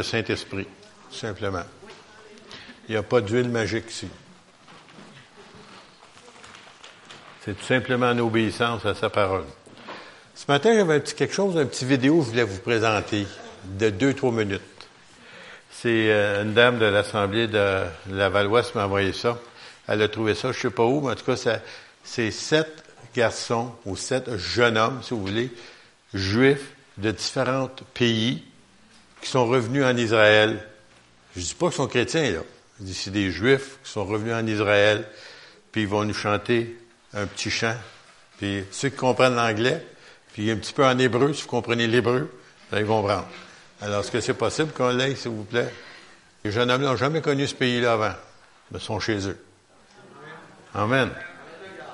le Saint-Esprit, simplement. Il n'y a pas d'huile magique ici. C'est tout simplement en obéissance à sa parole. Ce matin, j'avais un petit quelque chose, un petit vidéo que je voulais vous présenter de deux, trois minutes. C'est euh, une dame de l'Assemblée de la Valois qui m'a envoyé ça. Elle a trouvé ça, je sais pas où, mais en tout cas, c'est sept garçons ou sept jeunes hommes, si vous voulez, juifs de différents pays qui sont revenus en Israël. Je dis pas qu'ils sont chrétiens, là. Je dis c'est des juifs qui sont revenus en Israël, puis ils vont nous chanter un petit chant. Puis ceux qui comprennent l'anglais, puis un petit peu en hébreu, si vous comprenez l'hébreu, ils vont prendre. Alors, est-ce que c'est possible qu'on l'aille, s'il vous plaît? Les jeunes hommes n'ont jamais connu ce pays-là avant, mais sont chez eux. Amen.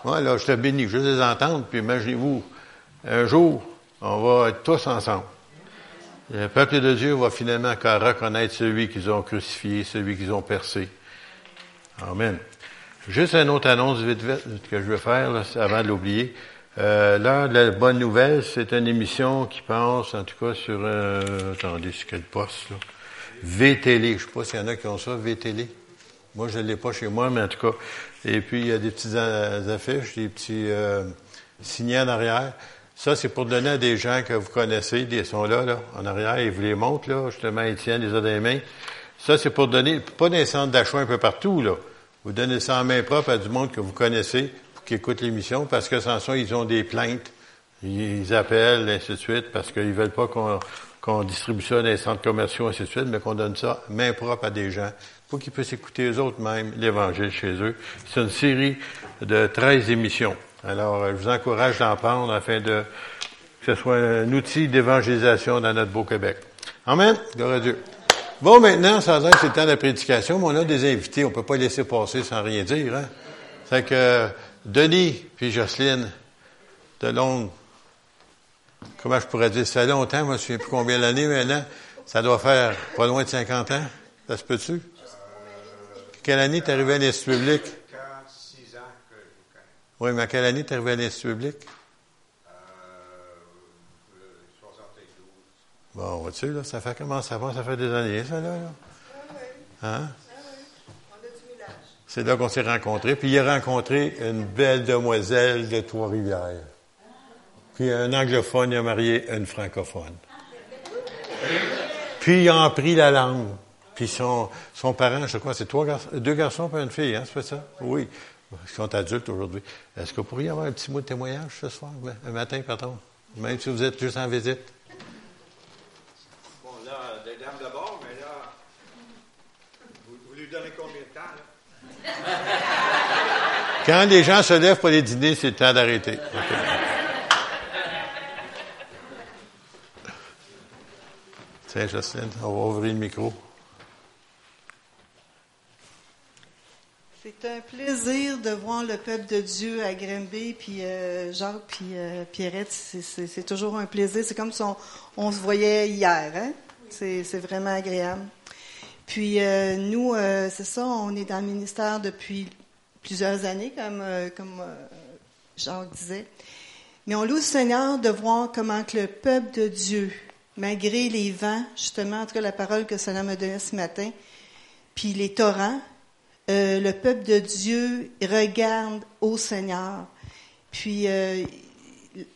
Moi, là, je te bénis, je les entendre, puis imaginez-vous, un jour, on va être tous ensemble. Le peuple de Dieu va finalement reconnaître celui qu'ils ont crucifié, celui qu'ils ont percé. Amen. Juste une autre annonce vite, vite que je veux faire là, avant de l'oublier. Euh, là, la bonne nouvelle, c'est une émission qui pense, en tout cas, sur... Euh, attendez, c'est quel poste, là? VTL. Je sais pas s'il y en a qui ont ça, VTL. Moi, je ne l'ai pas chez moi, mais en tout cas. Et puis, il y a des petites affiches, des petits euh, signets en arrière. Ça, c'est pour donner à des gens que vous connaissez, ils sont là, là, en arrière, ils vous les montrent, là, justement, Étienne les a dans les mains. Ça, c'est pour donner, pas des centres d'achat un peu partout, là. Vous donnez ça en main propre à du monde que vous connaissez pour qu'ils écoutent l'émission, parce que sans ça, ils ont des plaintes. Ils appellent, ainsi de suite, parce qu'ils veulent pas qu'on distribue ça dans les centres commerciaux, ainsi de suite, mais qu'on donne ça main propre à des gens pour qu'ils puissent écouter eux autres même l'Évangile chez eux. C'est une série de 13 émissions. Alors, euh, je vous encourage d'en prendre afin de que ce soit un outil d'évangélisation dans notre beau Québec. Amen. Gloire à Dieu. Bon, maintenant, ça dire c'est le temps de la prédication, mais on a des invités, on peut pas laisser passer sans rien dire. Hein? C'est que Denis puis Jocelyne de Londres, comment je pourrais dire, ça fait longtemps, moi je ne sais plus combien d'années maintenant, ça doit faire pas loin de 50 ans. Ça se peut-tu? Quelle année t'es arrivé à l'Institut public? Oui, mais à quelle année t'es arrivé à l'Institut public? Euh, 72. Bon, vois-tu, là, ça fait comment ça va? Ça fait des années, ça, là? là? Hein? C'est là qu'on s'est rencontrés. Puis il a rencontré une belle demoiselle de Trois-Rivières. Puis un anglophone, il a marié une francophone. Puis ils ont appris la langue. Puis son, son parent, je crois, c'est trois garçons, deux garçons et une fille, hein, c'est ça? Oui. Ils sont adultes aujourd'hui. Est-ce que vous pourriez avoir un petit mot de témoignage ce soir, un matin, pardon? Même si vous êtes juste en visite? Bon, là, des dames d'abord, mais là, vous, vous, lui donnez combien de temps, là? Quand les gens se lèvent pour les dîner, c'est le temps d'arrêter. Okay. Tiens, Jocelyne, on va ouvrir le micro. C'est un plaisir de voir le peuple de Dieu à Grimby, puis euh, Jacques, puis euh, Pierrette. C'est toujours un plaisir. C'est comme si on, se voyait hier. Hein? C'est vraiment agréable. Puis euh, nous, c'est ça, on est dans le ministère depuis plusieurs années, comme, Jacques disait. Mais on loue le Seigneur de voir comment que le peuple de Dieu, malgré les vents, justement, en tout cas la parole que Seigneur me donnait ce matin, puis les torrents, euh, le peuple de Dieu regarde au Seigneur. Puis euh,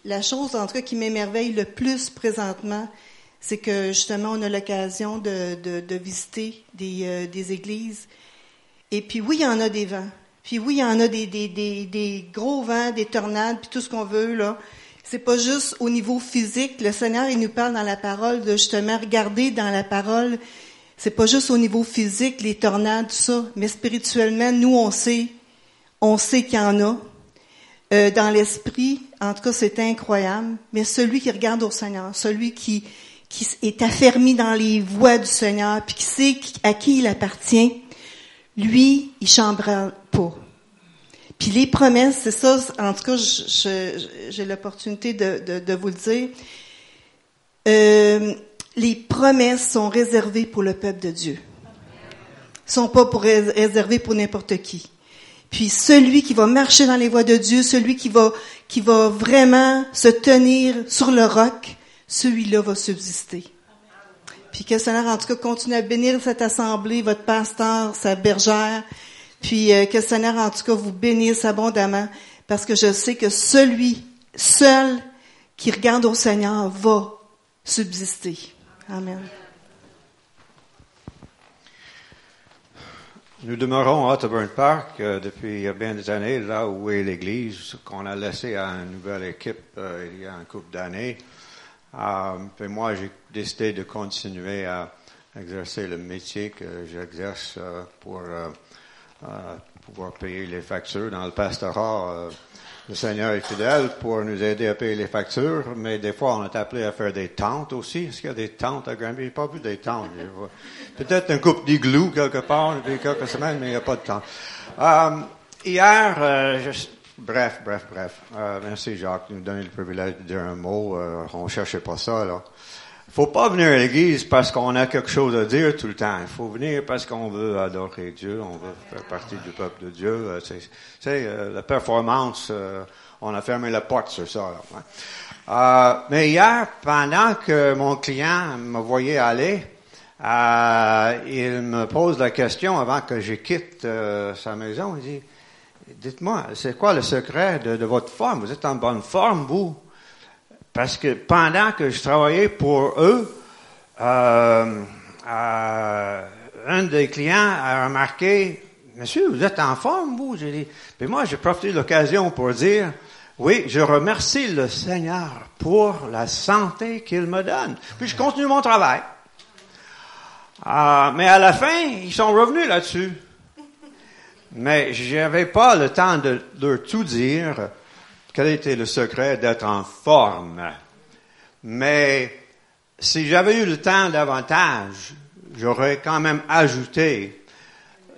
la chose, en tout cas, qui m'émerveille le plus présentement, c'est que justement, on a l'occasion de, de, de, visiter des, euh, des, églises. Et puis oui, il y en a des vents. Puis oui, il y en a des, des, des, gros vents, des tornades, puis tout ce qu'on veut, là. C'est pas juste au niveau physique. Le Seigneur, il nous parle dans la parole de justement regarder dans la parole c'est pas juste au niveau physique, les tornades, tout ça, mais spirituellement, nous, on sait, on sait qu'il y en a. Euh, dans l'esprit, en tout cas, c'est incroyable. Mais celui qui regarde au Seigneur, celui qui, qui est affermi dans les voies du Seigneur, puis qui sait à qui il appartient, lui, il chambera pas. Puis les promesses, c'est ça, en tout cas, j'ai l'opportunité de, de, de, vous le dire. Euh, les promesses sont réservées pour le peuple de Dieu. sont pas pour réservées pour n'importe qui. Puis celui qui va marcher dans les voies de Dieu, celui qui va, qui va vraiment se tenir sur le roc, celui-là va subsister. Puis que le Seigneur, en tout cas, continue à bénir cette assemblée, votre pasteur, sa bergère. Puis euh, que le Seigneur, en tout cas, vous bénisse abondamment. Parce que je sais que celui, seul, qui regarde au Seigneur va subsister. Amen. Nous demeurons à Otterburn Park euh, depuis bien des années, là où est l'église, qu'on a laissé à une nouvelle équipe euh, il y a un couple d'années. Euh, moi, j'ai décidé de continuer à exercer le métier que j'exerce pour pouvoir payer les factures dans le pastorat. Le Seigneur est fidèle pour nous aider à payer les factures, mais des fois, on est appelé à faire des tentes aussi. Est-ce qu'il y a des tentes à Granby? J'ai pas vu des tentes. Peut-être un couple d'igloo quelque part depuis quelques semaines, mais il n'y a pas de tente. Euh, hier, euh, bref, bref, bref. Euh, merci Jacques de nous donner le privilège de dire un mot. Euh, on cherchait pas ça, là. Faut pas venir à l'église parce qu'on a quelque chose à dire tout le temps. Il faut venir parce qu'on veut adorer Dieu, on veut faire partie du peuple de Dieu. Euh, C'est, c'est, euh, la performance, euh, on a fermé la porte sur ça. Hein. Mais hier, pendant que mon client me voyait aller, il me pose la question avant que je quitte sa maison. Il dit, dites-moi, c'est quoi le secret de, de votre forme? Vous êtes en bonne forme, vous? Parce que pendant que je travaillais pour eux, euh, euh, un des clients a remarqué, Monsieur, vous êtes en forme, vous? J'ai dit, puis moi, j'ai profité de l'occasion pour dire, oui, je remercie le Seigneur pour la santé qu'il me donne. Puis je continue mon travail. Ah, mais à la fin, ils sont revenus là-dessus. Mais j'avais pas le temps de leur tout dire quel était le secret d'être en forme? Mais si j'avais eu le temps davantage, j'aurais quand même ajouté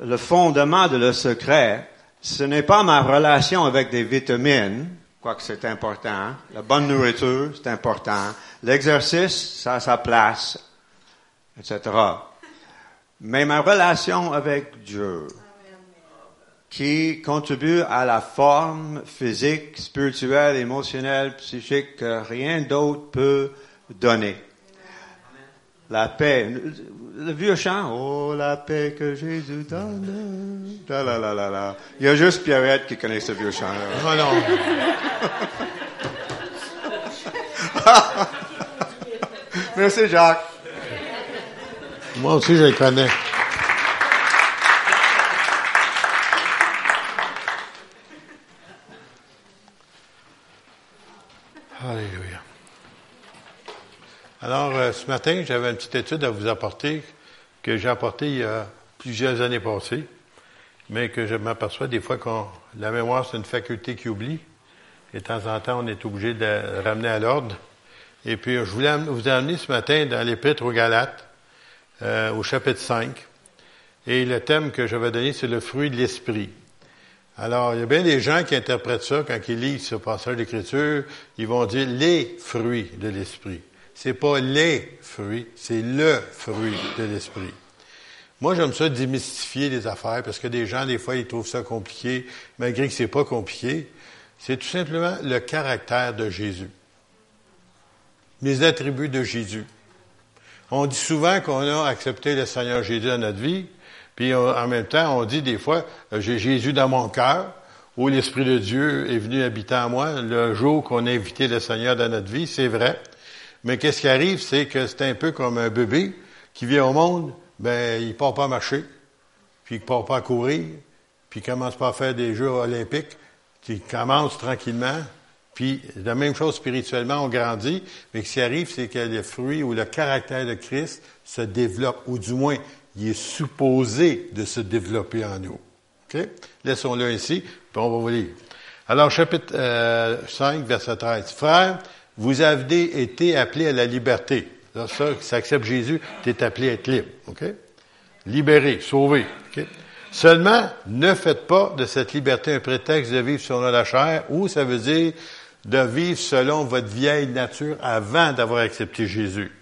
le fondement de le secret. Ce n'est pas ma relation avec des vitamines, quoique c'est important. La bonne nourriture, c'est important. L'exercice, ça a sa place, etc. Mais ma relation avec Dieu, qui contribue à la forme physique, spirituelle, émotionnelle, psychique que rien d'autre peut donner. La paix. Le vieux chant, oh la paix que Jésus donne. La, la, la, la, la. Il y a juste Pierrette qui connaît ce vieux chant. Oh non. Merci Jacques. Moi aussi, je le connais. Alléluia. Alors, euh, ce matin, j'avais une petite étude à vous apporter que j'ai apportée il y a plusieurs années passées, mais que je m'aperçois des fois que la mémoire, c'est une faculté qui oublie. Et de temps en temps, on est obligé de la ramener à l'ordre. Et puis, je voulais vous amener ce matin dans l'Épître aux Galates, euh, au chapitre 5. Et le thème que je vais donner, c'est le fruit de l'esprit. Alors, il y a bien des gens qui interprètent ça quand ils lisent ce passage d'écriture, ils vont dire les fruits de l'esprit. C'est pas les fruits, c'est le fruit de l'esprit. Moi, j'aime ça démystifier les affaires parce que des gens, des fois, ils trouvent ça compliqué, malgré que c'est pas compliqué. C'est tout simplement le caractère de Jésus. Les attributs de Jésus. On dit souvent qu'on a accepté le Seigneur Jésus dans notre vie, puis en même temps, on dit des fois, euh, j'ai Jésus dans mon cœur, où l'Esprit de Dieu est venu habiter en moi le jour qu'on a invité le Seigneur dans notre vie, c'est vrai. Mais qu'est-ce qui arrive, c'est que c'est un peu comme un bébé qui vient au monde, ben il part pas à marcher, puis il part pas à courir, puis il commence pas à faire des Jeux olympiques, il commence tranquillement, puis la même chose spirituellement, on grandit, mais ce qui arrive, c'est que le fruit ou le caractère de Christ se développe, ou du moins, il est supposé de se développer en nous. OK? Laissons-le ainsi, puis on va vous lire. Alors, chapitre euh, 5, verset 13. Frères, vous avez été appelés à la liberté. Ça, si tu acceptes Jésus, tu es appelé à être libre. OK? Libéré, sauvé. OK? Seulement, ne faites pas de cette liberté un prétexte de vivre selon la chair, ou ça veut dire de vivre selon votre vieille nature avant d'avoir accepté Jésus.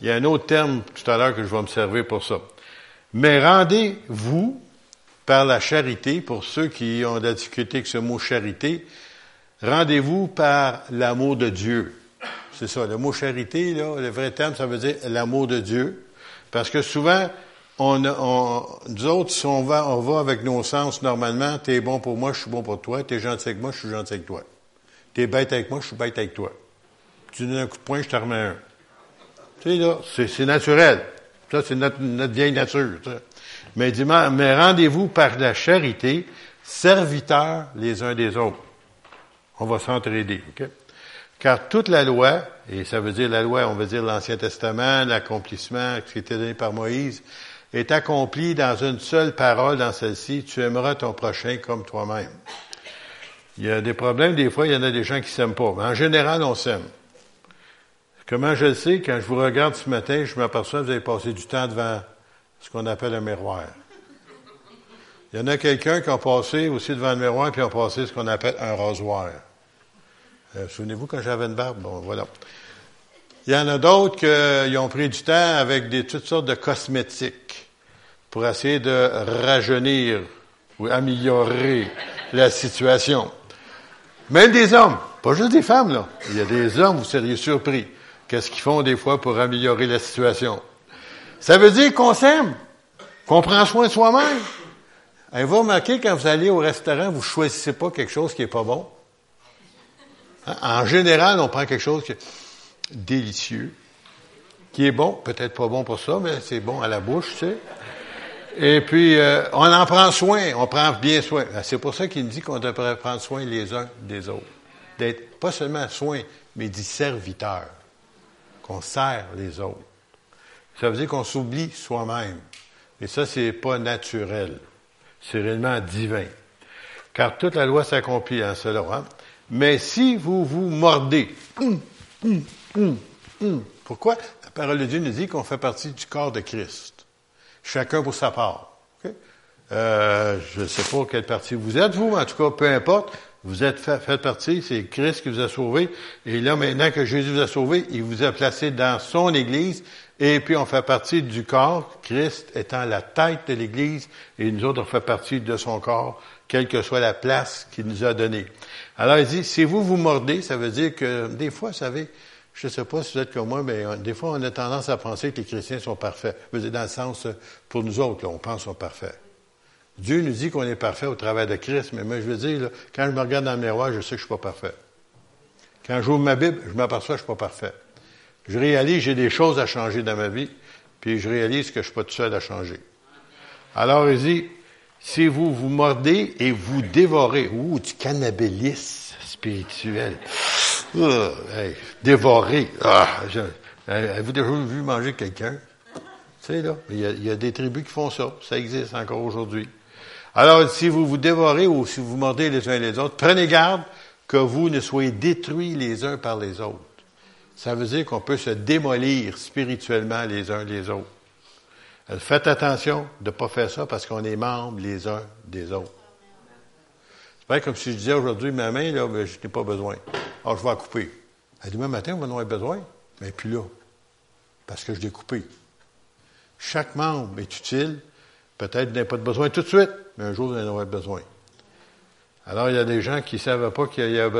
Il y a un autre terme tout à l'heure que je vais me servir pour ça. Mais rendez-vous par la charité, pour ceux qui ont de la difficulté avec ce mot charité, rendez-vous par l'amour de Dieu. C'est ça. Le mot charité, là, le vrai terme, ça veut dire l'amour de Dieu. Parce que souvent, on, on, nous autres, si on va, on va avec nos sens normalement, t'es bon pour moi, je suis bon pour toi, t'es gentil avec moi, je suis gentil avec toi. T'es bête avec moi, je suis bête avec toi. Tu donnes un coup de poing, je te remets un. Tu sais, là, c'est naturel. Ça, c'est notre, notre, vieille nature. Mais, mais rendez-vous par la charité, serviteurs les uns des autres. On va s'entraider, OK? Car toute la loi, et ça veut dire la loi, on veut dire l'Ancien Testament, l'accomplissement qui était donné par Moïse, est accompli dans une seule parole dans celle-ci, tu aimeras ton prochain comme toi-même. Il y a des problèmes, des fois, il y en a des gens qui s'aiment pas. Mais en général, on s'aime. Comment je le sais? Quand je vous regarde ce matin, je m'aperçois que vous avez passé du temps devant ce qu'on appelle un miroir. Il y en a quelqu'un qui a passé aussi devant le miroir, puis ont passé ce qu'on appelle un rasoir. Euh, Souvenez-vous quand j'avais une barbe? Bon, voilà. Il y en a d'autres qui ont pris du temps avec des, toutes sortes de cosmétiques pour essayer de rajeunir ou améliorer la situation. Même des hommes, pas juste des femmes, là. Il y a des hommes, vous seriez surpris. Qu'est-ce qu'ils font des fois pour améliorer la situation? Ça veut dire qu'on s'aime, qu'on prend soin de soi-même. Vous remarquez, quand vous allez au restaurant, vous choisissez pas quelque chose qui est pas bon? Hein? En général, on prend quelque chose qui est délicieux, qui est bon, peut-être pas bon pour ça, mais c'est bon à la bouche, tu sais. Et puis, euh, on en prend soin, on prend bien soin. Ben, c'est pour ça qu'il dit qu'on devrait prendre soin les uns des autres. D'être pas seulement soin, mais dit serviteur. Qu'on sert les autres. Ça veut dire qu'on s'oublie soi-même. Et ça, c'est pas naturel. C'est réellement divin. Car toute la loi s'accomplit en cela. Hein? Mais si vous vous mordez, pourquoi la parole de Dieu nous dit qu'on fait partie du corps de Christ? chacun pour sa part. Euh, je ne sais pas quelle partie vous êtes, vous, mais en tout cas, peu importe, vous êtes fait, partie, c'est Christ qui vous a sauvé, et là, maintenant que Jésus vous a sauvé, il vous a placé dans son Église, et puis on fait partie du corps, Christ étant la tête de l'Église, et nous autres, on fait partie de son corps, quelle que soit la place qu'il nous a donnée. Alors, il dit, si vous vous mordez, ça veut dire que, des fois, vous savez, je ne sais pas si vous êtes comme moi, mais des fois, on a tendance à penser que les chrétiens sont parfaits. Veux dire, dans le sens, euh, pour nous autres, on pense qu'ils sont parfaits. Dieu nous dit qu'on est parfait au travers de Christ, mais moi, je veux dire, quand je me regarde dans le miroir, je sais que je ne suis pas parfait. Quand j'ouvre ma Bible, je m'aperçois que je ne suis pas parfait. Je réalise j'ai des choses à changer dans ma vie, puis je réalise que je ne suis pas tout seul à changer. Alors, il dit, si vous vous mordez et vous dévorez, ou du cannabélisme spirituel, euh. Ah, Avez-vous déjà vu manger quelqu'un? Tu sais, là, il y, a, il y, a, des tribus qui font ça. Ça existe encore aujourd'hui. Alors, si vous vous dévorez ou si vous mordez les uns les autres, prenez garde que vous ne soyez détruits les uns par les autres. Ça veut dire qu'on peut se démolir spirituellement les uns les autres. Faites attention de ne pas faire ça parce qu'on est membres les uns des autres. C'est pas comme si je disais aujourd'hui, ma main, là, ben, je n'ai pas besoin. Alors, je vais la couper. demain matin, on va en avoir besoin. Mais plus là. Parce que je l'ai coupé. Chaque membre est utile. Peut-être n'a pas de besoin tout de suite, mais un jour, vous en aurez besoin. Alors, il y a des gens qui ne savent pas qu'il y a,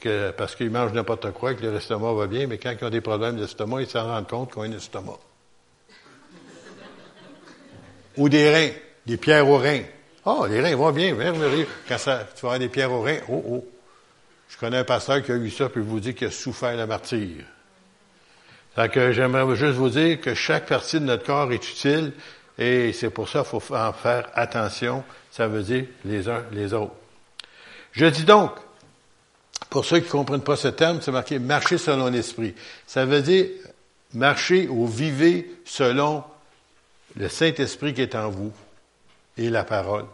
que, parce qu'ils mangent n'importe quoi, que leur estomac va bien, mais quand ils ont des problèmes d'estomac, ils s'en rendent compte qu'ils ont un estomac. Ou des reins, des pierres aux reins. oh, les reins vont bien, merveilleux. Quand ça, tu vas avoir des pierres aux reins, oh, oh. Je connais un pasteur qui a eu ça, puis vous dit qu'il a souffert le martyr. Donc, que j'aimerais juste vous dire que chaque partie de notre corps est utile, et c'est pour ça qu'il faut en faire attention. Ça veut dire les uns les autres. Je dis donc, pour ceux qui ne comprennent pas ce terme, c'est marqué marcher selon l'esprit. Ça veut dire marcher ou vivre selon le Saint-Esprit qui est en vous et la parole.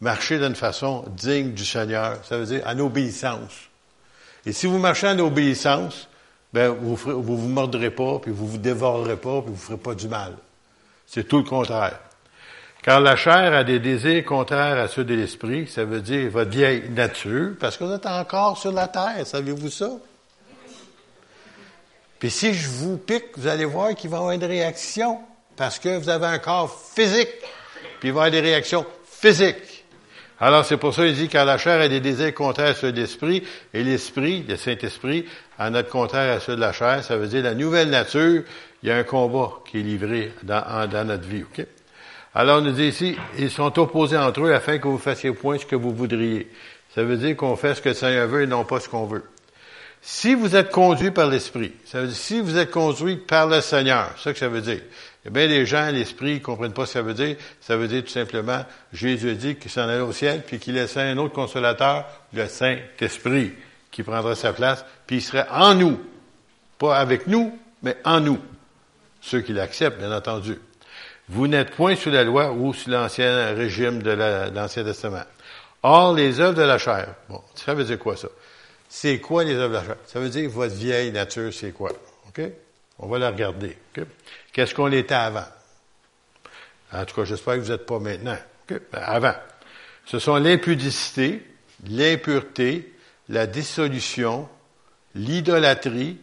Marcher d'une façon digne du Seigneur, ça veut dire en obéissance. Et si vous marchez en obéissance, ben, vous ne vous, vous mordrez pas, puis vous vous dévorerez pas, puis vous ne ferez pas du mal. C'est tout le contraire. Car la chair a des désirs contraires à ceux de l'esprit, ça veut dire votre vieille nature, parce que vous êtes encore sur la terre, savez-vous ça? Puis si je vous pique, vous allez voir qu'il va y avoir une réaction, parce que vous avez un corps physique, puis il va y avoir des réactions physiques. Alors, c'est pour ça qu'il dit, car la chair a des désirs contraires à ceux de l'esprit, et l'esprit, le Saint-Esprit, a notre contraire à ceux de la chair. Ça veut dire la nouvelle nature, il y a un combat qui est livré dans, dans notre vie, OK? Alors, on nous dit ici, ils sont opposés entre eux afin que vous fassiez point ce que vous voudriez. Ça veut dire qu'on fait ce que le Seigneur veut et non pas ce qu'on veut. Si vous êtes conduit par l'Esprit, ça veut dire si vous êtes conduit par le Seigneur, c'est ça que ça veut dire. A bien des gens, l'Esprit, ils comprennent pas ce que ça veut dire. Ça veut dire tout simplement, Jésus dit qu'il s'en allait au ciel, puis qu'il laissait un autre consolateur, le Saint-Esprit, qui prendra sa place, puis il serait en nous. Pas avec nous, mais en nous. Ceux qui l'acceptent, bien entendu. Vous n'êtes point sous la loi ou sous l'ancien régime de l'Ancien Testament. Or, les œuvres de la chair. Bon, ça veut dire quoi ça? C'est quoi les œuvres chair? Ça veut dire votre vieille nature, c'est quoi? OK? On va la regarder. Qu'est-ce qu'on était avant? En tout cas, j'espère que vous n'êtes pas maintenant. Ben, avant. Ce sont l'impudicité, l'impureté, la dissolution, l'idolâtrie,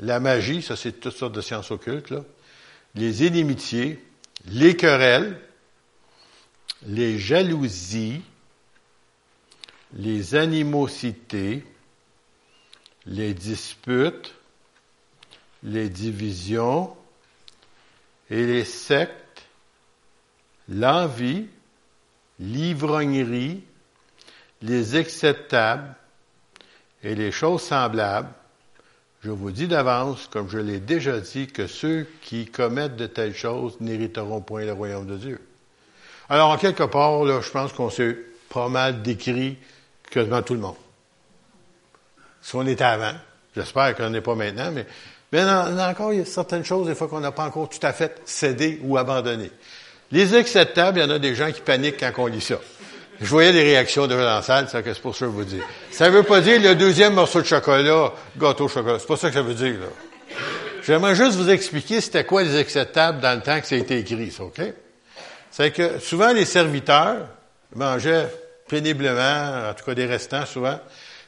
la magie, ça c'est toutes sortes de sciences occultes, là, les inimitiés, les querelles, les jalousies, les animosités, les disputes, les divisions et les sectes, l'envie, l'ivrognerie, les acceptables et les choses semblables, je vous dis d'avance, comme je l'ai déjà dit, que ceux qui commettent de telles choses n'hériteront point le royaume de Dieu. Alors, en quelque part, là, je pense qu'on s'est pas mal décrit quasiment tout le monde. Si on était avant, j'espère qu'on n'est pas maintenant, mais, mais encore, il y a certaines choses, des fois, qu'on n'a pas encore tout à fait cédé ou abandonné. Les acceptables, il y en a des gens qui paniquent quand on lit ça. Je voyais des réactions de la salle, c'est pour ça que je vous dis? Ça veut pas dire le deuxième morceau de chocolat, gâteau au chocolat. C'est pas ça que ça veut dire, là. J'aimerais juste vous expliquer c'était quoi les acceptables dans le temps que ça a été écrit, ça, OK? C'est que souvent les serviteurs mangeaient péniblement, en tout cas des restants souvent.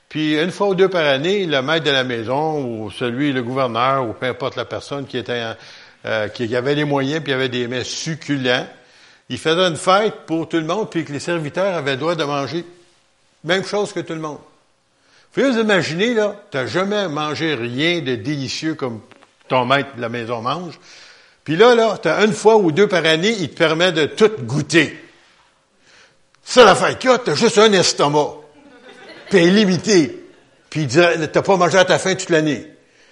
Puis une fois ou deux par année, le maître de la maison ou celui, le gouverneur ou peu importe la personne qui était euh, qui avait les moyens puis avait des mets succulents, il faisait une fête pour tout le monde puis que les serviteurs avaient le droit de manger même chose que tout le monde. Vous pouvez vous imaginer, là, t'as jamais mangé rien de délicieux comme ton maître de la maison mange. Puis là, là, t'as une fois ou deux par année, il te permet de tout goûter. Ça, la fête qu'il t'as juste un estomac. Puis illimité. Puis t'as pas mangé à ta faim toute l'année.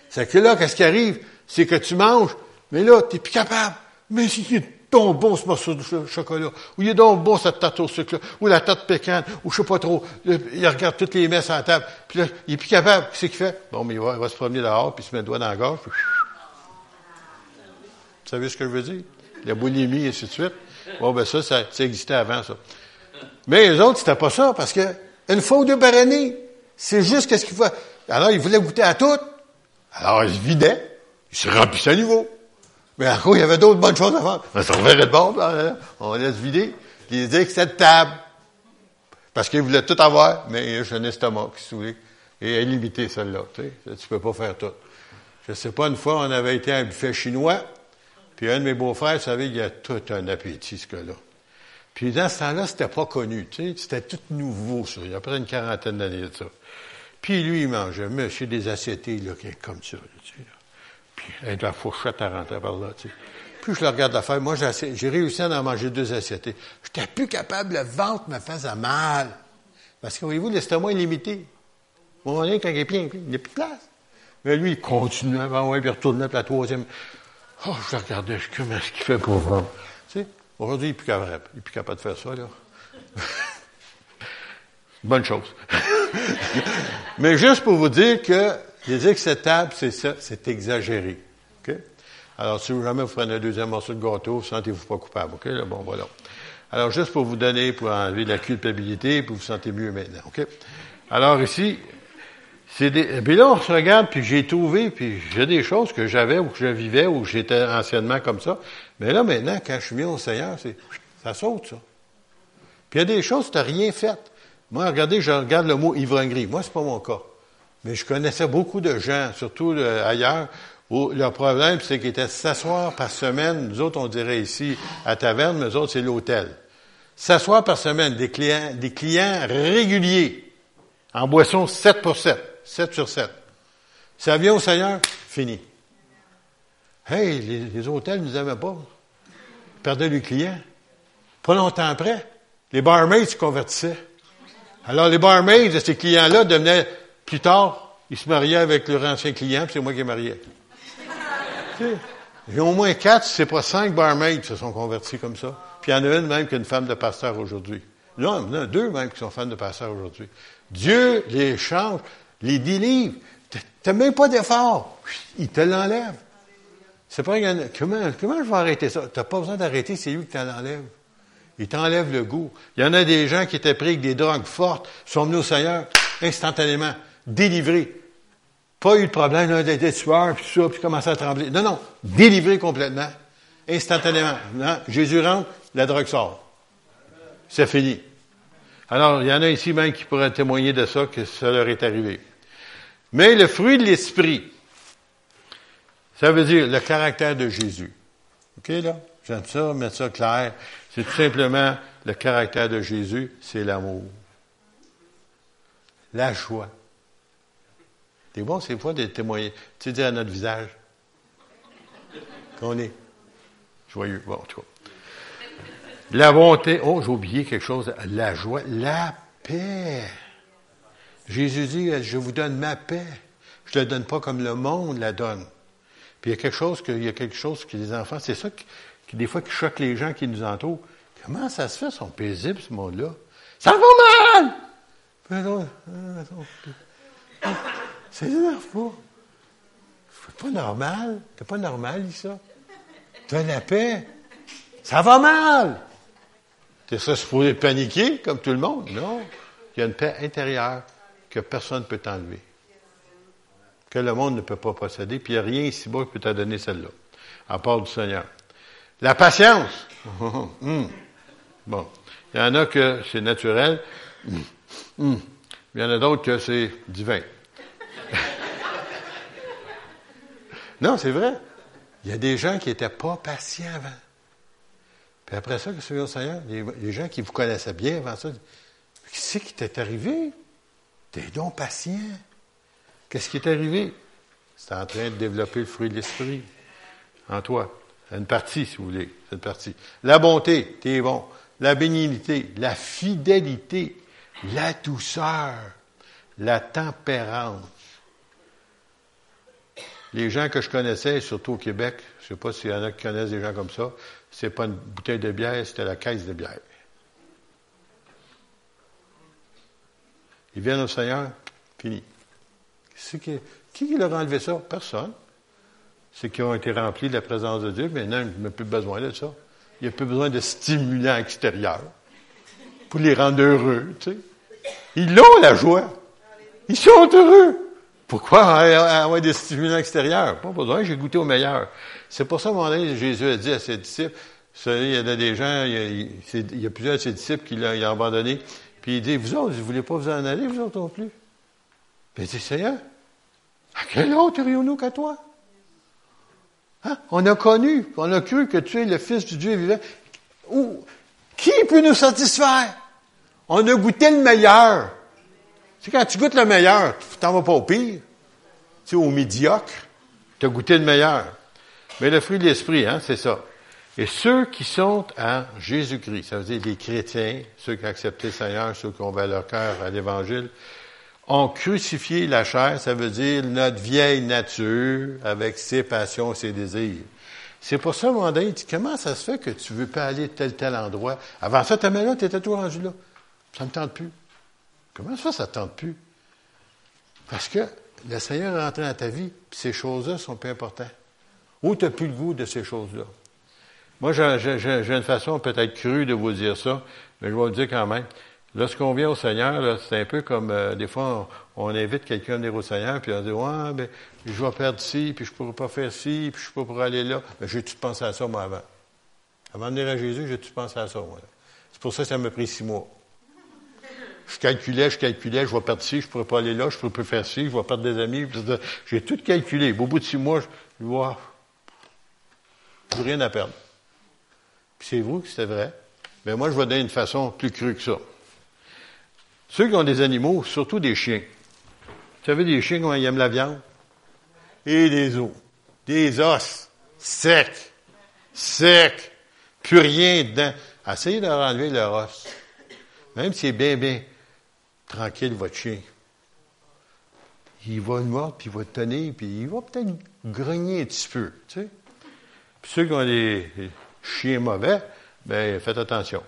C'est que là, qu'est-ce qui arrive? C'est que tu manges, mais là, t'es plus capable. Mais si est donc bon ce morceau de chocolat, ou il est donc bon cette tarte au sucre, ou la tarte pécane, ou je sais pas trop. Il regarde toutes les messes à la table. Puis là, il est plus capable. Qu'est-ce qu'il fait? Bon, mais il va, se promener dehors, puis il se met le doigt dans la gorge. Vous savez ce que je veux dire? La boulimie, et ainsi de suite. Bon, ben ça, ça existait avant, ça. Mais les autres, c'était pas ça, parce que une fois ou deux par année, c'est juste qu'est-ce qu'il faut. Alors, ils voulaient goûter à tout. Alors, ils se vidaient. Ils se remplissaient à nouveau. Mais encore, il y avait d'autres bonnes choses à faire. On se de bord, on laisse vider. Ils disaient que cette table. Parce qu'ils voulaient tout avoir, mais j'ai un estomac qui voulait. Et limiter celle-là, tu sais. Tu peux pas faire tout. Je sais pas, une fois, on avait été à un buffet chinois, puis un de mes beaux-frères, vous savez, il y a tout un appétit, ce gars-là. Puis dans ce temps-là, c'était pas connu, tu sais, c'était tout nouveau, ça. Il y a près une quarantaine d'années de ça. Puis lui, il mangeait, monsieur, des assiettes, là, comme ça, tu sais, là. Puis avec la fourchette à rentrer par là, tu sais. Puis je le regarde la faire. Moi, j'ai réussi à en manger deux assiettes. J'étais plus capable, le ventre me faisait mal. Parce que, voyez-vous, l'estomac est limité. Au moment quand il est plein, il n'y a plus de place. Mais lui, il continuait, ouais, puis il retournait, puis la troisième. Oh, je le regardais, je comment est-ce qu'il fait pour voir. Tu sais, Aujourd'hui, il n'est plus capable. Il plus capable de faire ça, là. Bonne chose. Mais juste pour vous dire que les acceptables, c'est ça, c'est exagéré. OK? Alors, si jamais vous prenez un deuxième morceau de gâteau, sentez-vous pas coupable. OK? bon, voilà. Alors, juste pour vous donner, pour enlever la culpabilité, pour vous sentez mieux maintenant. OK? Alors, ici, c'est des, puis là, on se regarde, puis j'ai trouvé, puis j'ai des choses que j'avais ou que je vivais ou j'étais anciennement comme ça. Mais là, maintenant, quand je suis mis au Seigneur, c'est, ça saute, ça. Puis il y a des choses tu n'as rien fait. Moi, regardez, je regarde le mot ivrognerie. Moi, c'est pas mon cas. Mais je connaissais beaucoup de gens, surtout ailleurs, où leur problème, c'est qu'ils étaient s'asseoir par semaine. Nous autres, on dirait ici à taverne, mais eux autres, c'est l'hôtel. S'asseoir par semaine, des clients, des clients réguliers, en boisson 7 pour 7, 7 sur 7. Ça vient au Seigneur, fini. Hey, les, hôtels ne nous aimaient pas. Ils perdaient les clients. Pas longtemps après, les barmaids se convertissaient. Alors, les barmaids de ces clients-là devenaient, plus tard, ils se mariaient avec leur ancien client, puis c'est moi qui les mariais. J'ai au moins quatre, c'est pas cinq barmaids qui se sont convertis comme ça. Puis il y en a une même qui est une femme de pasteur aujourd'hui. Non, il y en a deux même qui sont femmes de pasteur aujourd'hui. Dieu les change, les délivre. T'as même pas d'effort. Il te l'enlève. C'est pas comment, comment je vais arrêter ça? T'as pas besoin d'arrêter, c'est lui qui t'en enlève. Il t'enlève le goût. Il y en a des gens qui étaient pris avec des drogues fortes, sont venus au Seigneur instantanément, délivrés. Pas eu de problème d'être sueur, puis ça, puis commencer à trembler. Non, non, délivré complètement, instantanément. Jésus rentre, la drogue sort. C'est fini. Alors, il y en a ici même qui pourraient témoigner de ça, que ça leur est arrivé. Mais le fruit de l'esprit, ça veut dire le caractère de Jésus. OK, là? J'aime ça, mettre ça clair. C'est tout simplement le caractère de Jésus, c'est l'amour. La joie. C'est bon, c'est fois de témoigner. Tu dire à notre visage qu'on est joyeux. Bon, tout cas. La bonté. Oh, j'ai oublié quelque chose. La joie. La paix. Jésus dit, je vous donne ma paix. Je ne la donne pas comme le monde la donne. Puis il y a quelque chose que, il y a quelque chose que les enfants, c'est ça qui, des fois, qui choque les gens qui nous entourent. Comment ça se fait, sont paisibles, ce monde-là? Ça va mal! C'est énerve pas. C'est pas normal. C'est pas normal, ça. as la paix. Ça va mal! T'es ça supposé paniquer, comme tout le monde? Non. Il y a une paix intérieure que personne ne peut t'enlever. Que le monde ne peut pas posséder, puis il n'y a rien ici-bas qui peut te donner celle-là, à part du Seigneur. La patience. Hum. Bon. Il y en a que c'est naturel. Hum. Il y en a d'autres que c'est divin. non, c'est vrai. Il y a des gens qui n'étaient pas patients avant. Puis après ça, que au Seigneur? Les, gens qui vous connaissaient bien avant ça, qu'est-ce qui t'est arrivé? T'es donc patient? Qu'est-ce qui est arrivé? C'est en train de développer le fruit de l'esprit en toi. Une partie, si vous voulez. C'est une partie. La bonté, t'es bon. La bénignité, la fidélité, la douceur, la tempérance. Les gens que je connaissais, surtout au Québec, je ne sais pas s'il y en a qui connaissent des gens comme ça, c'est pas une bouteille de bière, c'était la caisse de bière. Ils viennent au Seigneur, fini. Qui, qui leur a enlevé ça? Personne. C'est qu'ils ont été remplis de la présence de Dieu, mais non, il plus besoin de ça. Il n'y a plus besoin de stimulants extérieurs pour les rendre heureux. Tu sais. Ils l'ont, la joie. Ils sont heureux. Pourquoi avoir des stimulants extérieurs? Pas besoin, j'ai goûté au meilleur. C'est pour ça, mon moment Jésus a dit à ses disciples, il y a des gens, il y a, plusieurs de ses disciples qui l'ont abandonné, puis il dit, vous autres, vous ne voulez pas vous en aller, vous autres non plus? Puis il dit, Seigneur, à quel autre irions-nous qu'à toi? Hein? On a connu, on a cru que tu es le Fils du Dieu vivant. qui peut nous satisfaire? On a goûté le meilleur. C'est quand tu goûtes le meilleur, tu t'en vas pas au pire. Tu sais, au médiocre, tu as goûté le meilleur. Mais le fruit de l'esprit, hein, c'est ça. Et ceux qui sont à Jésus-Christ, ça veut dire les chrétiens, ceux qui ont accepté le Seigneur, ceux qui ont ouvert leur cœur à l'Évangile, ont crucifié la chair, ça veut dire notre vieille nature avec ses passions, ses désirs. C'est pour ça, mon dit, comment ça se fait que tu veux pas aller tel tel endroit? Avant ça, ta là, tu étais tout rendu là. Ça ne me tente plus. Comment ça, ça ne tente plus? Parce que le Seigneur est rentré dans ta vie, puis ces choses-là sont plus importantes. Où tu n'as plus le goût de ces choses-là? Moi, j'ai une façon peut-être crue de vous dire ça, mais je vais le dire quand même. Lorsqu'on vient au Seigneur, c'est un peu comme euh, des fois on, invite quelqu'un à venir au Seigneur, puis on dit Ouais, ben, je vais perdre ci, puis je ne pourrai pas faire ci, puis je ne pourrai pas aller là. Mais j'ai tout pensé à ça, moi, avant. Avant de venir à Jésus, j'ai tout pensé à ça, moi. C'est pour ça que ça m'a pris six mois. Je calculais, je calculais, je vais perdre ci, je ne pourrais pas aller là, je ne pourrais pas faire ci, je vais perdre des amis. J'ai tout calculé. Au bout de six mois, je vois, plus rien à perdre. Puis c'est vous que c'était vrai. Mais moi, je vais donner une façon plus crue que ça. Ceux qui ont des animaux, surtout des chiens. Vous savez, des chiens, comment ils aiment la viande? Et des os. Des os. Secs. Secs. Plus rien dedans. Essayez de leur enlever leur os. Même s'il est bien, bien tranquille, votre chien. Il va le mordre, puis il va te tenir, puis il va peut-être grogner un petit peu, tu sais. Puis ceux qui ont des chiens mauvais, ben faites attention.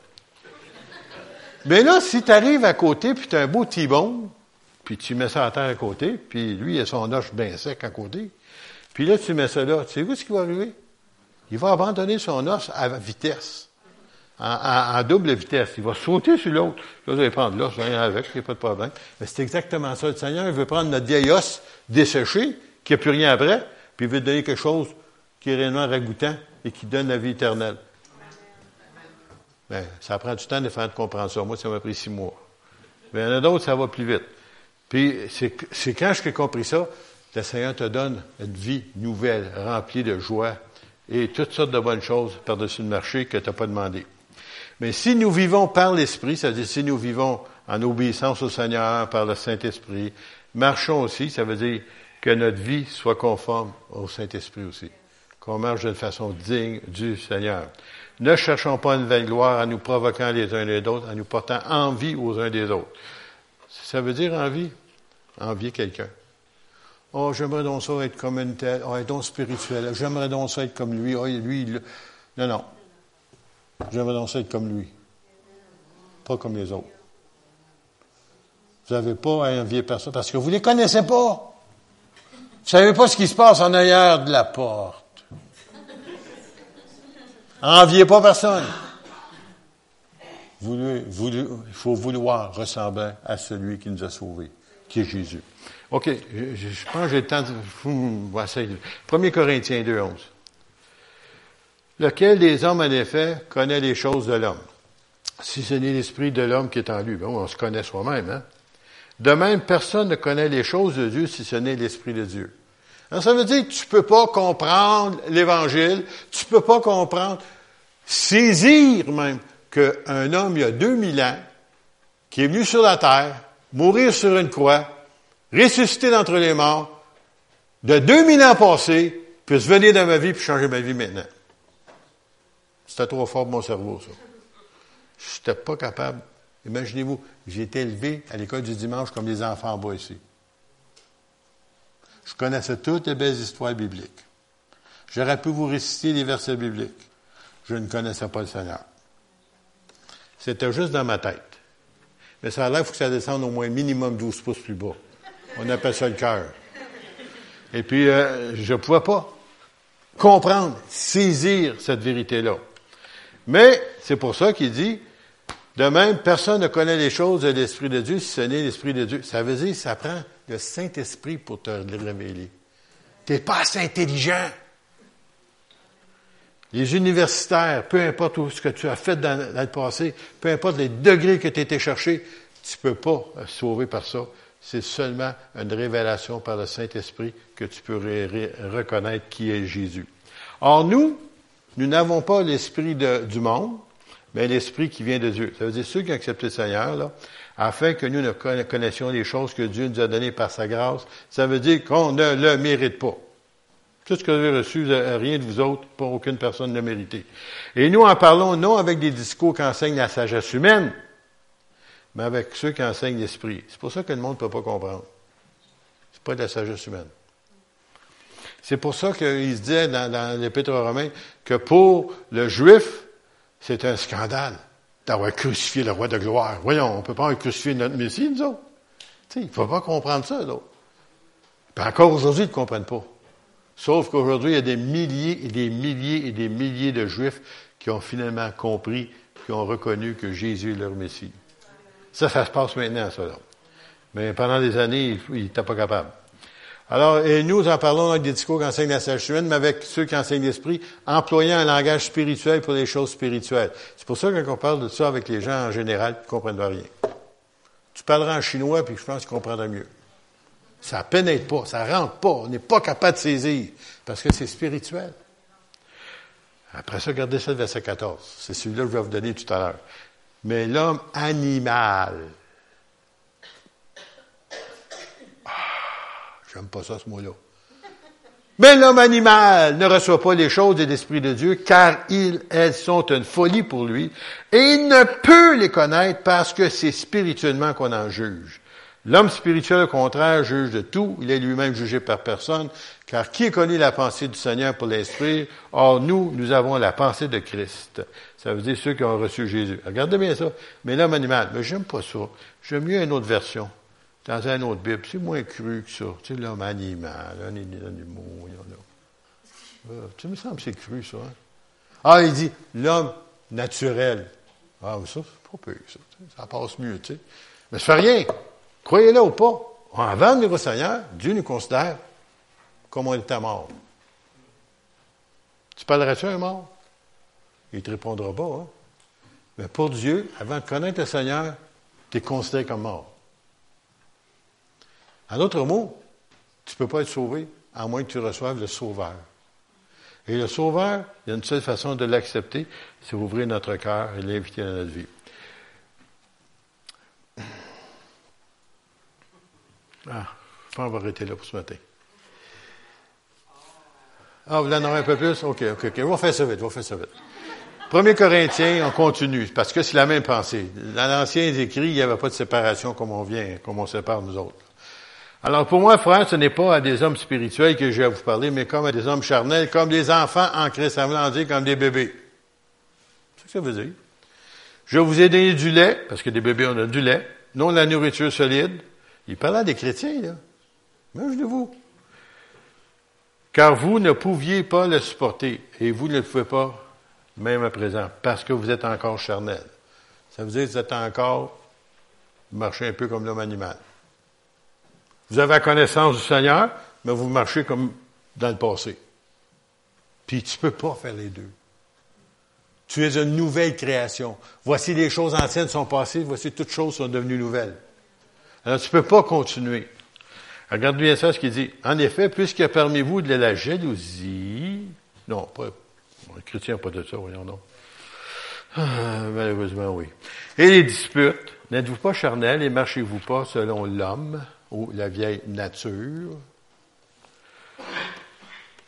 Mais là, si tu arrives à côté, puis tu as un beau tibon, puis tu mets ça à terre à côté, puis lui, il a son os bien sec à côté, puis là, tu mets ça là, tu sais où ce qui va arriver? Il va abandonner son os à vitesse en, double vitesse. Il va sauter sur l'autre. Là, vous allez prendre l'os, rien avec, il n'y a pas de problème. Mais c'est exactement ça. Le Seigneur il veut prendre notre vieil os desséché, qui n'a plus rien après, puis il veut donner quelque chose qui est réellement ragoûtant et qui donne la vie éternelle. Ben, ça prend du temps de faire comprendre ça. Moi, ça m'a pris six mois. Mais il y en a d'autres, ça va plus vite. Puis, c'est quand j'ai compris ça, le Seigneur te donne une vie nouvelle, remplie de joie et toutes sortes de bonnes choses par-dessus le marché que tu n'as pas demandé. Mais si nous vivons par l'Esprit, c'est-à-dire si nous vivons en obéissance au Seigneur par le Saint-Esprit, marchons aussi, ça veut dire que notre vie soit conforme au Saint-Esprit aussi, qu'on marche d'une façon digne du Seigneur. Ne cherchons pas une vaine gloire en nous provoquant les uns les autres, en nous portant envie aux uns des autres. Ça veut dire envie? Envier quelqu'un. Oh, j'aimerais donc ça être comme une telle, oh, être donc spirituel. J'aimerais donc ça être comme lui. Oh, lui, il... Non, non. J'aimerais donc ça être comme lui. Pas comme les autres. Vous n'avez pas à envier personne parce que vous ne les connaissez pas. Vous ne savez pas ce qui se passe en arrière de la porte. Enviez pas personne. il faut vouloir ressembler à celui qui nous a sauvés, qui est Jésus. OK, je, pense que j'ai le temps de... 1 Corinthiens 2, 11 lequel des hommes, en effet, connaît les choses de l'homme? Si ce n'est l'esprit de l'homme qui est en lui, bon, on se connaît soi-même. Hein? De même, personne ne connaît les choses de Dieu si ce n'est l'esprit de Dieu. Ça veut dire que tu peux pas comprendre l'Évangile, tu peux pas comprendre, saisir même qu'un homme, il y a 2000 ans, qui est venu sur la terre, mourir sur une croix, ressusciter d'entre les morts, de 2000 ans passés, puisse venir dans ma vie puis changer ma vie maintenant. C'était trop fort pour mon cerveau, ça. Je n'étais pas capable. Imaginez-vous, j'ai été élevé à l'école du dimanche comme les enfants en bas ici. Je connaissais toutes les belles histoires bibliques. J'aurais pu vous réciter les versets bibliques. Je ne connaissais pas le Seigneur. C'était juste dans ma tête. Mais ça a l'air, qu'il faut que ça descende au moins minimum 12 pouces plus bas. On appelle ça le cœur. Et puis, euh, je ne pouvais pas comprendre, saisir cette vérité-là. Mais c'est pour ça qu'il dit, de même, personne ne connaît les choses de l'Esprit de Dieu si ce n'est l'Esprit de Dieu. Ça veut dire ça prend le Saint-Esprit pour te le révéler. Tu n'es pas assez intelligent. Les universitaires, peu importe ce que tu as fait dans, le passé, peu importe les degrés que tu été chercher, tu ne peux pas sauver par ça. C'est seulement une révélation par le Saint-Esprit que tu peux reconnaître qui est Jésus. Or, nous, nous n'avons pas l'esprit du monde, mais l'esprit qui vient de Dieu. Ça veut dire ceux qui ont accepté le Seigneur, là, afin que nous ne connaissions les choses que Dieu nous a données par sa grâce. Ça veut dire qu'on ne le mérite pas. Tout ce que vous avez reçu, rien de vous autres, pour aucune personne ne le mérité. Et nous en parlons non avec des discours qui enseignent la sagesse humaine, mais avec ceux qui enseignent l'esprit. C'est pour ça que le monde ne peut pas comprendre. C'est pas de la sagesse humaine. C'est pour ça qu'il se disait dans, dans l'Épître aux Romains que pour le juif, c'est un scandale d'avoir crucifié le roi de gloire. Voyons, on ne peut pas crucifier notre Messie, nous autres. il ne faut pas comprendre ça, là. Puis encore aujourd'hui, ils ne comprennent pas. Sauf qu'aujourd'hui, il y a des milliers et des milliers et des milliers de Juifs qui ont finalement compris, qui ont reconnu que Jésus est leur Messie. Ça, ça se passe maintenant, ça, là. Mais pendant des années, il n'était pas capable. Alors, et nous en parlons avec des discours qui enseignent la sagesse humaine, mais avec ceux qui enseignent l'esprit, employant un langage spirituel pour les choses spirituelles. C'est pour ça que quand on parle de ça avec les gens en général, ils ne comprennent rien. Tu parleras en chinois, puis je pense qu'ils comprendraient mieux. Ça pénètre pas, ça rentre pas, on n'est pas capable de saisir, parce que c'est spirituel. Après ça, regardez ça verset 14. C'est celui-là que je vais vous donner tout à l'heure. Mais l'homme animal. J'aime pas ça, ce mot-là. Mais l'homme animal ne reçoit pas les choses de l'Esprit de Dieu, car ils, elles sont une folie pour lui, et il ne peut les connaître parce que c'est spirituellement qu'on en juge. L'homme spirituel, au contraire, juge de tout. Il est lui-même jugé par personne, car qui a connu la pensée du Seigneur pour l'Esprit? Or, nous, nous avons la pensée de Christ. Ça veut dire ceux qui ont reçu Jésus. Regardez bien ça. Mais l'homme animal, mais j'aime pas ça. J'aime mieux une autre version. Dans une autre Bible, c'est moins cru que ça. Tu sais, l'homme animal, un animal, il y en a. Euh, tu me semble que c'est cru, ça. Hein? Ah, il dit l'homme naturel. Ah, ça, c'est pas pire, ça. Ça passe mieux, tu sais. Mais ça fait rien. Croyez-le ou pas. Avant de au Seigneur, Dieu nous considère comme on était mort. Tu parlerais-tu à un mort? Il ne te répondra pas. Hein? Mais pour Dieu, avant de connaître le Seigneur, tu es considéré comme mort. En d'autres mots, tu ne peux pas être sauvé à moins que tu reçoives le Sauveur. Et le Sauveur, il y a une seule façon de l'accepter, c'est ouvrir notre cœur et l'inviter dans notre vie. Ah, je pense qu'on va arrêter là pour ce matin. Ah, vous en avez un peu plus? OK, OK, OK. On va faire ça vite, on va faire ça vite. Premier Corinthiens, on continue, parce que c'est la même pensée. Dans l'ancien écrit, il n'y avait pas de séparation comme on vient, comme on sépare nous autres. Alors pour moi, frère, ce n'est pas à des hommes spirituels que je vais vous parler, mais comme à des hommes charnels, comme des enfants en Christ, ça veut dire comme des bébés. C'est ce que ça veut dire. Je vous ai donné du lait, parce que des bébés, on a du lait, non la nourriture solide. Il parlait des chrétiens, là. Imaginez-vous. Car vous ne pouviez pas le supporter, et vous ne le pouvez pas, même à présent, parce que vous êtes encore charnel. Ça veut dire que vous êtes encore, marchez un peu comme l'homme animal. Vous avez la connaissance du Seigneur, mais vous marchez comme dans le passé. Puis tu peux pas faire les deux. Tu es une nouvelle création. Voici les choses anciennes sont passées, voici toutes choses sont devenues nouvelles. Alors tu peux pas continuer. Regarde bien ça, ce qu'il dit. En effet, puisqu'il y a parmi vous de la jalousie, non, pas, les chrétiens pas de ça, voyons donc. Ah, malheureusement, oui. Et les disputes, n'êtes-vous pas charnels et marchez-vous pas selon l'homme, ou la vieille nature.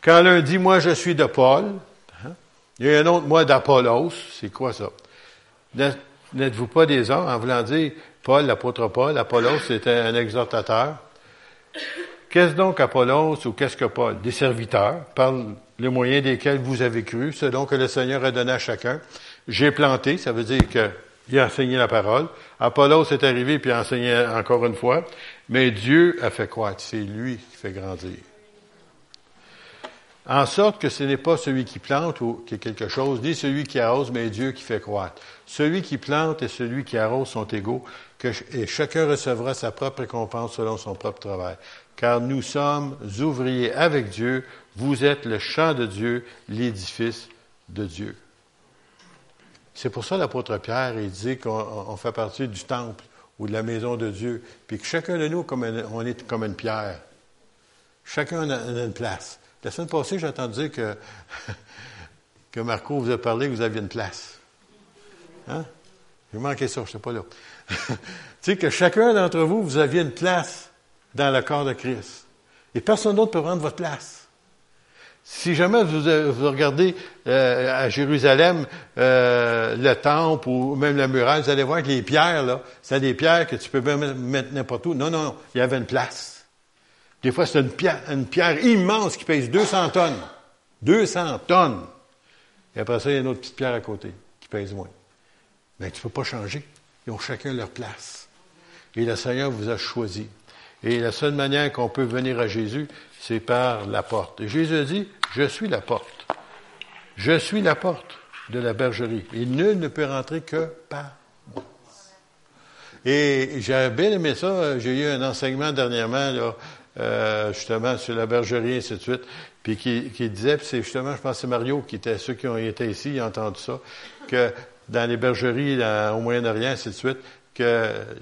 Quand l'un dit, moi je suis de Paul, hein, il y a un autre, moi d'Apollos, c'est quoi ça? N'êtes-vous pas des hommes, en voulant dire, Paul, l'apôtre Paul, Apollos c'était un exhortateur. Qu'est-ce donc Apollos ou qu'est-ce que Paul? Des serviteurs, par le moyen desquels vous avez cru, selon que le Seigneur a donné à chacun. J'ai planté, ça veut dire que il a enseigné la parole. Apollos est arrivé puis a enseigné encore une fois. Mais Dieu a fait croître. C'est lui qui fait grandir. En sorte que ce n'est pas celui qui plante ou qui est quelque chose, ni celui qui arrose, mais Dieu qui fait croître. Celui qui plante et celui qui arrose sont égaux, et chacun recevra sa propre récompense selon son propre travail. Car nous sommes ouvriers avec Dieu, vous êtes le champ de Dieu, l'édifice de Dieu. C'est pour ça l'apôtre Pierre, il dit qu'on fait partie du temple ou de la maison de Dieu, puis que chacun de nous, comme on est comme une pierre. Chacun a, une place. La semaine passée, j'ai entendu que, que Marco vous a parlé que vous aviez une place. Hein? J'ai manqué ça, je ne sais pas là. tu sais, que chacun d'entre vous, vous aviez une place dans le corps de Christ. Et personne d'autre peut prendre votre place. Si jamais vous, vous regardez euh, à Jérusalem euh, le temple ou même la muraille, vous allez voir que les pierres, là, c'est des pierres que tu peux même mettre n'importe où. Non, non, non, il y avait une place. Des fois, c'est une pierre, une pierre immense qui pèse 200 tonnes. 200 tonnes. Et après ça, il y a une autre petite pierre à côté qui pèse moins. Mais tu ne peux pas changer. Ils ont chacun leur place. Et le Seigneur vous a choisi. Et la seule manière qu'on peut venir à Jésus, c'est par la porte. Et Jésus dit, je suis la porte. Je suis la porte de la bergerie. Et nul ne peut rentrer que par moi. Et j'ai bien aimé ça. J'ai eu un enseignement dernièrement, euh, justement, sur la bergerie, et ainsi de suite. Puis qui, disait, puis c'est justement, je pense que c'est Mario qui était, ceux qui ont été ici, ils ont entendu ça, que dans les bergeries au Moyen-Orient, ainsi de suite, qu'il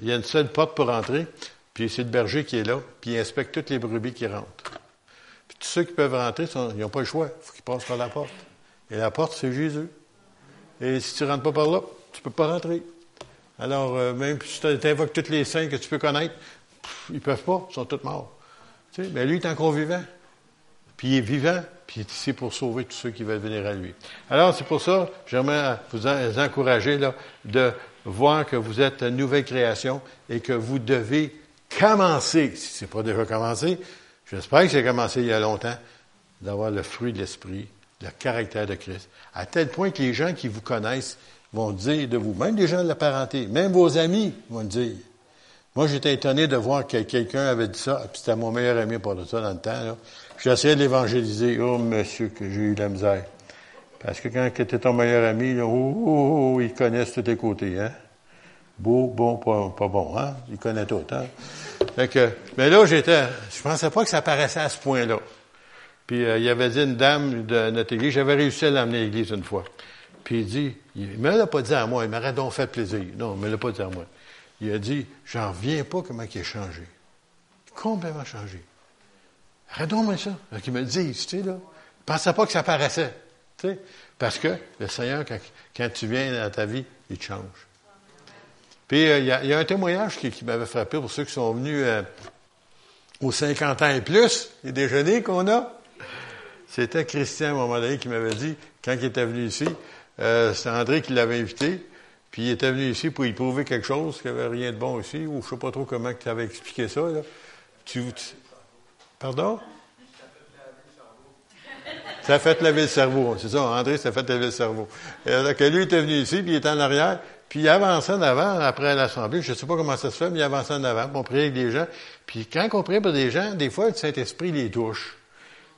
y a une seule porte pour rentrer, puis c'est le berger qui est là, puis il inspecte toutes les brebis qui rentrent. Puis tous ceux qui peuvent rentrer, ils n'ont pas le choix. Il faut qu'ils passent par la porte. Et la porte, c'est Jésus. Et si tu ne rentres pas par là, tu ne peux pas rentrer. Alors, euh, même si tu invoques tous les saints que tu peux connaître, ils ne peuvent pas, ils sont tous morts. Tu sais, mais lui, il est encore vivant. Puis il est vivant, puis il est ici pour sauver tous ceux qui veulent venir à lui. Alors, c'est pour ça, j'aimerais vous encourager là, de voir que vous êtes une nouvelle création et que vous devez commencer, si ce n'est pas déjà commencé, j'espère que c'est commencé il y a longtemps, d'avoir le fruit de l'esprit, le caractère de Christ, à tel point que les gens qui vous connaissent vont dire de vous, même des gens de la parenté, même vos amis vont dire. Moi, j'étais étonné de voir que quelqu'un avait dit ça, puis c'était mon meilleur ami pour ça dans le temps. J'ai essayé de l'évangéliser. Oh, monsieur, que j'ai eu la misère. Parce que quand tu ton meilleur ami, là, oh, oh, oh, ils connaissent tous tes côtés. Hein? Beau, bon, pas, bon. Hein? Ils connaissent tout. Hein? Mais là, j'étais, je pensais pas que ça paraissait à ce point-là. Puis euh, il avait dit une dame de notre église, j'avais réussi à l'amener à l'église une fois. Puis il dit, il me l'a pas dit à moi, il m'aurait donc fait plaisir. Non, il me l'a pas dit à moi. Il a dit, j'en reviens pas comment il a changé. Complètement changé. Arrête donc ça. Donc, il me dit, tu sais, là, je pensais pas que ça paraissait. Tu sais, parce que le Seigneur, quand, tu viens dans ta vie, il te change. Puis, euh, il y, a, un témoignage qui, m'avait frappé pour ceux qui sont venus euh, aux 50 ans et plus, les déjeuners qu'on a. C'était Christian, à un moment donné, qui m'avait dit, quand il était venu ici, euh, c'est André qui l'avait invité, puis il était venu ici pour y prouver quelque chose, qu'il n'y avait rien de bon ici, ou je ne sais pas trop comment tu avais expliqué ça. Là. Tu, pardon? Ça a fait laver le cerveau. C'est ça, André, ça a fait laver le cerveau. Et alors que lui était venu ici, puis il était en arrière, puis il avançait en avant après l'Assemblée. Je ne sais pas comment ça se fait, mais il avançait en avant, on priait avec des gens. Puis quand on prie pour des gens, des fois, le Saint-Esprit les touche.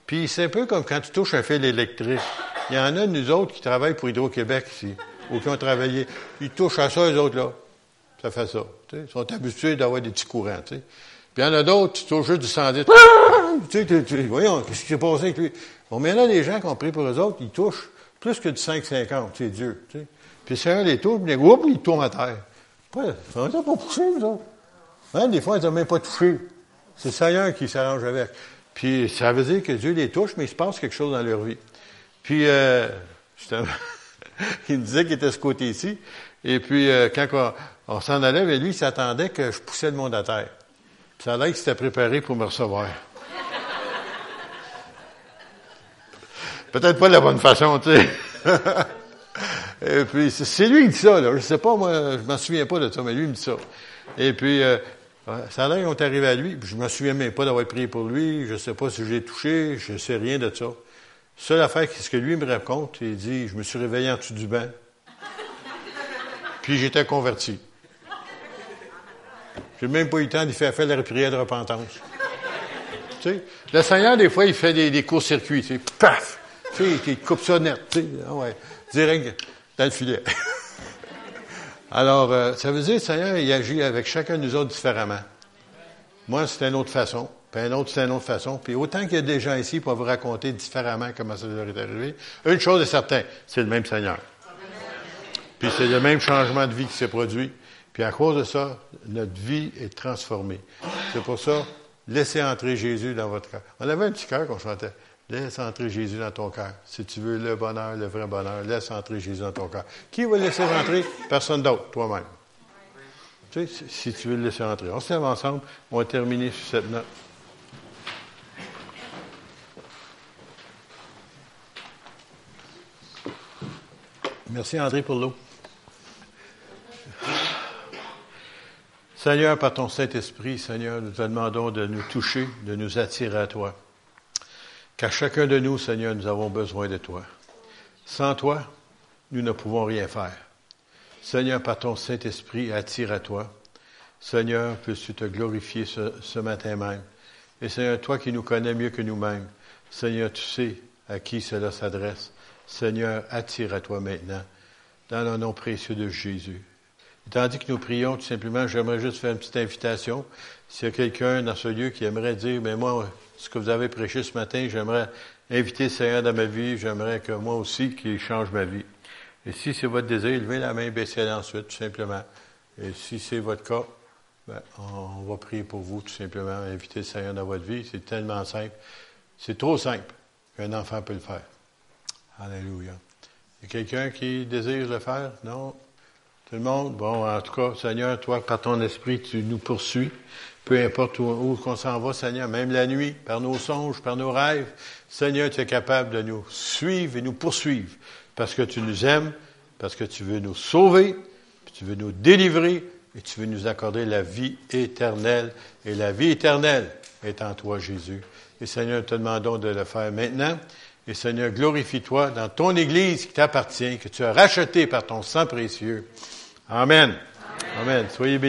Puis c'est un peu comme quand tu touches un fil électrique. Il y en a nous autres qui travaillent pour Hydro-Québec ici, ou qui ont travaillé. Ils touchent à ça, eux autres, là. Ça fait ça. Ils sont habitués d'avoir des petits courants. Puis il y en a d'autres qui touchent juste du 110. Tu sais, voyons, qu'est-ce qui s'est passé avec lui? Bon, mais il y en a des gens qui ont pris pour eux autres, ils touchent plus que du 5,50. C'est Dieu. Tu. Puis c'est un des touches, puis oups, ils tombent à terre. Pas, ça pas pousser, eux autres. Hein, des fois, ils n'ont même pas touché. C'est Seigneur qui s'arrange avec. Puis ça veut dire que Dieu les touche, mais il se passe quelque chose dans leur vie. Puis, euh, il me disait qu'il était ce côté-ci. Et puis, euh, quand on, s'en allait, mais lui, il s'attendait que je poussais le monde à terre. Puis ça a l'air qu'il s'était préparé pour me recevoir. Peut-être pas de la bonne façon, tu sais. Et puis, c'est lui qui dit ça, là. Je sais pas, moi, je m'en souviens pas de ça, mais lui, me dit ça. Et puis, euh, ça a l'air qu'on est arrivé à lui, je me souviens même pas d'avoir prié pour lui, je sais pas si je l'ai touché, je sais rien de ça. Seule affaire, c'est ce que lui me raconte, il dit, je me suis réveillé en dessous du banc, puis j'étais converti. J'ai même pas eu le temps de faire faire la prière de repentance. Tu sais, le Seigneur, des fois, il fait des, des courts-circuits, tu sais, paf! Tu sais, il coupe ça net, tu sais, ouais, direct dans le filet. Alors, euh, ça veut dire, le Seigneur, il agit avec chacun de nous autres différemment. Moi, c'est une autre façon. Puis un autre, c'est une autre façon. Puis autant qu'il y a des gens ici pour vous raconter différemment comment ça leur est arrivé, une chose est certaine, c'est le même Seigneur. Puis c'est le même changement de vie qui s'est produit. Puis à cause de ça, notre vie est transformée. C'est pour ça, laissez entrer Jésus dans votre cœur. On avait un petit cœur qu'on chantait. Laisse entrer Jésus dans ton cœur. Si tu veux le bonheur, le vrai bonheur, laisse entrer Jésus dans ton cœur. Qui va laisser entrer? Personne d'autre, toi-même. Tu sais, si tu veux le laisser entrer. On se lève ensemble, on va terminer sur cette note. Merci André pour l'eau. Seigneur, par ton Saint-Esprit, Seigneur, nous te demandons de nous toucher, de nous attirer à toi. Car chacun de nous, Seigneur, nous avons besoin de toi. Sans toi, nous ne pouvons rien faire. Seigneur, par ton Saint-Esprit, attire à toi. Seigneur, peux-tu te glorifier ce, matin même. Et Seigneur, toi qui nous connais mieux que nous-mêmes, Seigneur, tu sais à qui cela s'adresse. Seigneur, attire à toi maintenant, dans le nom précieux de Jésus. Tandis que nous prions, tout simplement, j'aimerais juste faire une petite invitation. S'il y a quelqu'un dans ce lieu qui aimerait dire, mais moi, ce que vous avez prêché ce matin, j'aimerais inviter le Seigneur dans ma vie, j'aimerais que moi aussi qu'il change ma vie. Et si c'est votre désir, levez la main, baissez-la ensuite, tout simplement. Et si c'est votre cas, ben, on va prier pour vous, tout simplement, inviter le Seigneur dans votre vie. C'est tellement simple. C'est trop simple qu'un enfant peut le faire. Alléluia. Y a quelqu'un qui désire le faire? Non? Tout le monde? Bon, en tout cas, Seigneur, toi, par ton esprit, tu nous poursuis. Peu importe où, où qu'on s'en va, Seigneur, même la nuit, par nos songes, par nos rêves, Seigneur, tu es capable de nous suivre et nous poursuivre parce que tu nous aimes, parce que tu veux nous sauver, tu veux nous délivrer et tu veux nous accorder la vie éternelle. Et la vie éternelle est en toi, Jésus. Et Seigneur, te demandons de le faire maintenant. Et Seigneur, glorifie-toi dans ton Église qui t'appartient, que tu as racheté par ton sang précieux. Amen. Amen. Soyez bénis.